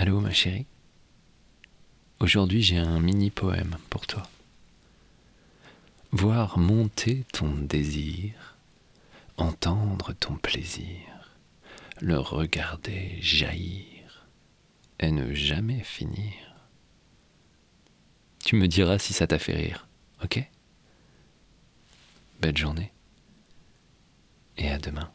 Allô ma chérie Aujourd'hui j'ai un mini poème pour toi. Voir monter ton désir, entendre ton plaisir, le regarder jaillir et ne jamais finir. Tu me diras si ça t'a fait rire, ok? Belle journée et à demain.